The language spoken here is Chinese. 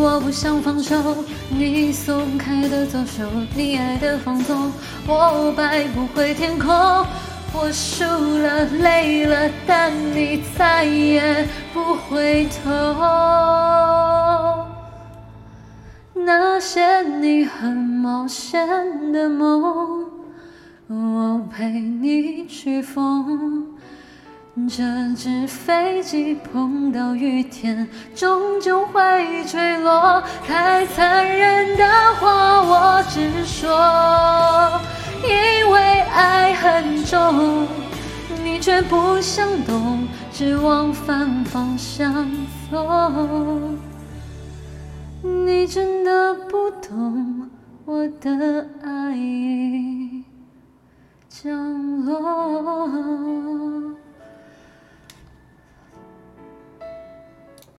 我不想放手，你松开的左手，你爱的放纵，我摆不回天空。我输了，累了，但你再也不回头。那些你很冒险的梦，我陪你去疯。这只飞机碰到雨天，终究会坠落。太残忍的话我直说，因为爱很重，你却不想懂，只往反方向走。你真的不懂我的爱已降落。